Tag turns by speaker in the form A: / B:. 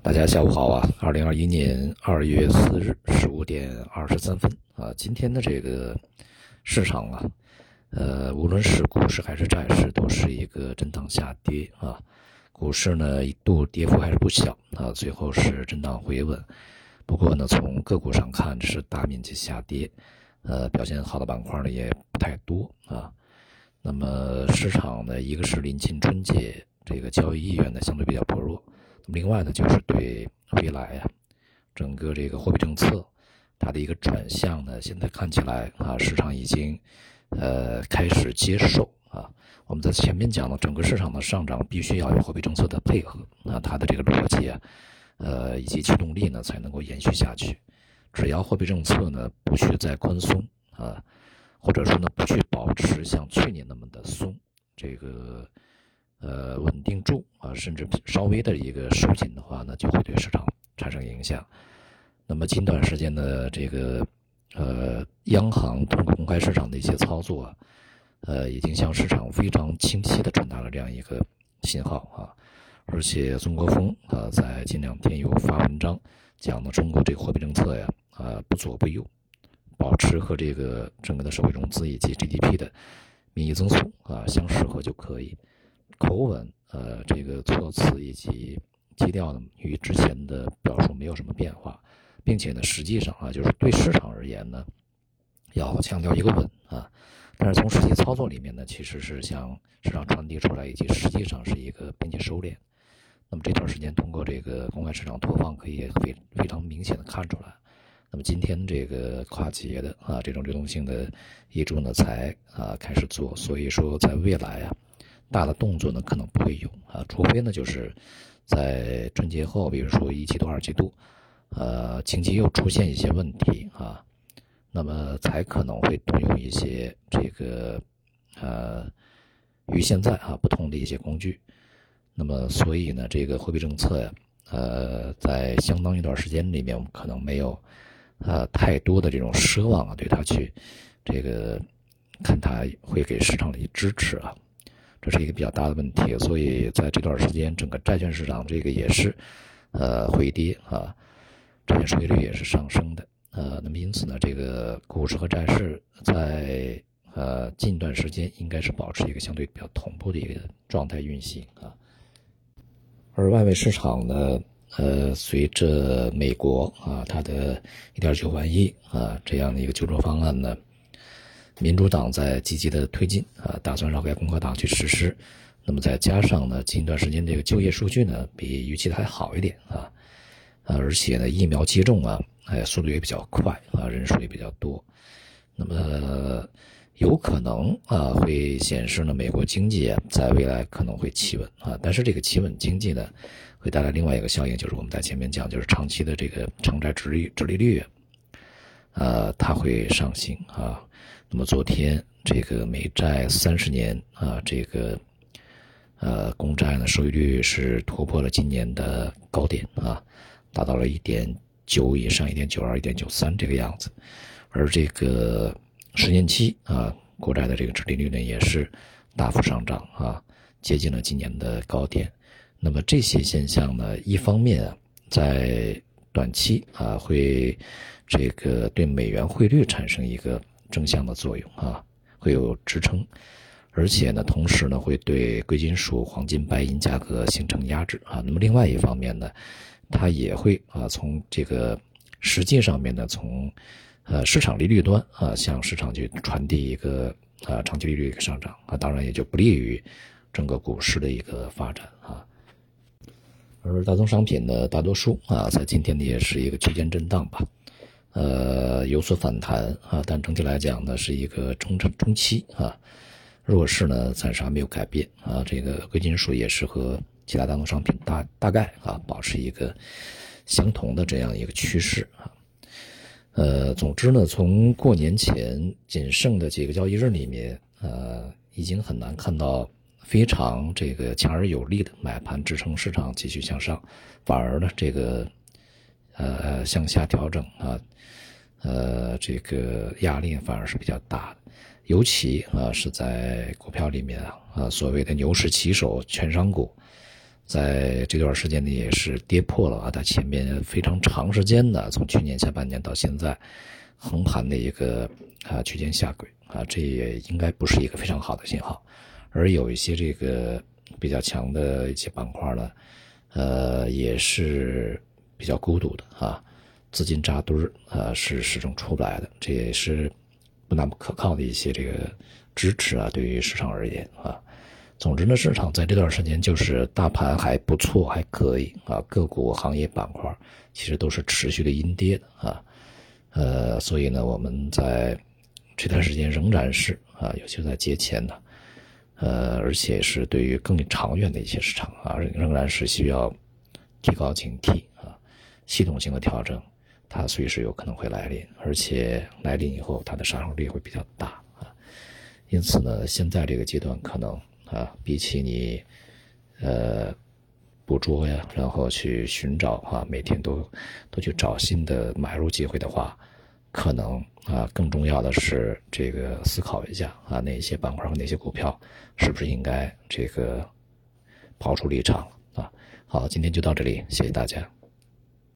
A: 大家下午好啊！二零二一年二月四日十五点二十三分啊，今天的这个市场啊，呃，无论是股市还是债市，都是一个震荡下跌啊。股市呢一度跌幅还是不小啊，最后是震荡回稳。不过呢，从个股上看是大面积下跌，呃，表现好的板块呢也不太多啊。那么市场呢，一个是临近春节，这个交易意愿呢相对比较薄弱。另外呢，就是对未来呀，整个这个货币政策它的一个转向呢，现在看起来啊，市场已经呃开始接受啊。我们在前面讲了，整个市场的上涨必须要有货币政策的配合啊，它的这个逻辑啊，呃以及驱动力呢才能够延续下去。只要货币政策呢不去再宽松啊，或者说呢不去保持像去年那么的松，这个。呃，稳定住啊，甚至稍微的一个收紧的话呢，就会对市场产生影响。那么近段时间的这个呃，央行通过公开市场的一些操作，呃，已经向市场非常清晰的传达了这样一个信号啊。而且，中国风啊，在近两天有发文章讲的中国这个货币政策呀，啊，不左不右，保持和这个整个的社会融资以及 GDP 的名义增速啊相适合就可以。口吻，呃，这个措辞以及基调呢，与之前的表述没有什么变化，并且呢，实际上啊，就是对市场而言呢，要强调一个稳啊，但是从实际操作里面呢，其实是向市场传递出来，以及实际上是一个并且收敛。那么这段时间通过这个公开市场投放，可以非非常明显的看出来。那么今天这个跨企业的啊，这种流动性的一注呢，才啊开始做，所以说在未来啊。大的动作呢，可能不会有啊，除非呢，就是在春节后，比如说一季度、二季度，呃，经济又出现一些问题啊，那么才可能会动用一些这个呃与现在啊不同的一些工具。那么，所以呢，这个货币政策呀，呃，在相当一段时间里面，我们可能没有呃太多的这种奢望啊，对它去这个看它会给市场的一支持啊。这是一个比较大的问题，所以在这段时间，整个债券市场这个也是，呃，回跌啊，债券收益率也是上升的，呃，那么因此呢，这个股市和债市在呃近段时间应该是保持一个相对比较同步的一个状态运行啊，而外围市场呢，呃，随着美国啊它的一点九万亿啊这样的一个救助方案呢。民主党在积极的推进啊，打算绕开共和党去实施。那么再加上呢，近一段时间这个就业数据呢，比预期的还好一点啊，而且呢，疫苗接种啊，哎，速度也比较快啊，人数也比较多。那么有可能啊，会显示呢，美国经济啊，在未来可能会企稳啊。但是这个企稳经济呢，会带来另外一个效应，就是我们在前面讲，就是长期的这个长债殖率、殖利率，呃，它会上行啊。那么昨天这个美债三十年啊，这个呃公债呢收益率是突破了今年的高点啊，达到了一点九以上，一点九二、一点九三这个样子。而这个十年期啊国债的这个殖利率呢也是大幅上涨啊，接近了今年的高点。那么这些现象呢，一方面啊在短期啊会这个对美元汇率产生一个。正向的作用啊，会有支撑，而且呢，同时呢，会对贵金属、黄金、白银价格形成压制啊。那么另外一方面呢，它也会啊，从这个实际上面呢，从呃市场利率端啊，向市场去传递一个啊长期利率一个上涨啊，当然也就不利于整个股市的一个发展啊。而大宗商品呢，大多数啊，在今天呢，也是一个区间震荡吧。呃，有所反弹啊，但整体来讲呢，是一个中长中期啊，弱势呢暂时还没有改变啊。这个贵金属也是和其他大宗商品大大概啊保持一个相同的这样一个趋势啊。呃，总之呢，从过年前仅剩的几个交易日里面，呃，已经很难看到非常这个强而有力的买盘支撑市场继续向上，反而呢，这个。呃，向下调整啊，呃，这个压力反而是比较大的，尤其啊是在股票里面啊，啊所谓的牛市旗手券商股，在这段时间呢，也是跌破了啊，它前面非常长时间的，从去年下半年到现在，横盘的一个啊区间下轨啊，这也应该不是一个非常好的信号。而有一些这个比较强的一些板块呢，呃，也是比较孤独的啊，资金扎堆儿啊，是始终出不来的，这也是不那么可靠的一些这个支持啊，对于市场而言啊。总之呢，市场在这段时间就是大盘还不错，还可以啊，个股、行业板块其实都是持续的阴跌的啊，呃，所以呢，我们在这段时间仍然是啊，尤其在节前呢，呃，而且是对于更长远的一些市场啊，仍然是需要提高警惕啊，系统性的调整它随时有可能会来临，而且来临以后它的杀伤力会比较大啊，因此呢，现在这个阶段可能。啊，比起你，呃，捕捉呀，然后去寻找啊，每天都都去找新的买入机会的话，可能啊，更重要的是这个思考一下啊，哪些板块和哪些股票是不是应该这个抛出离场啊？好，今天就到这里，谢谢大家。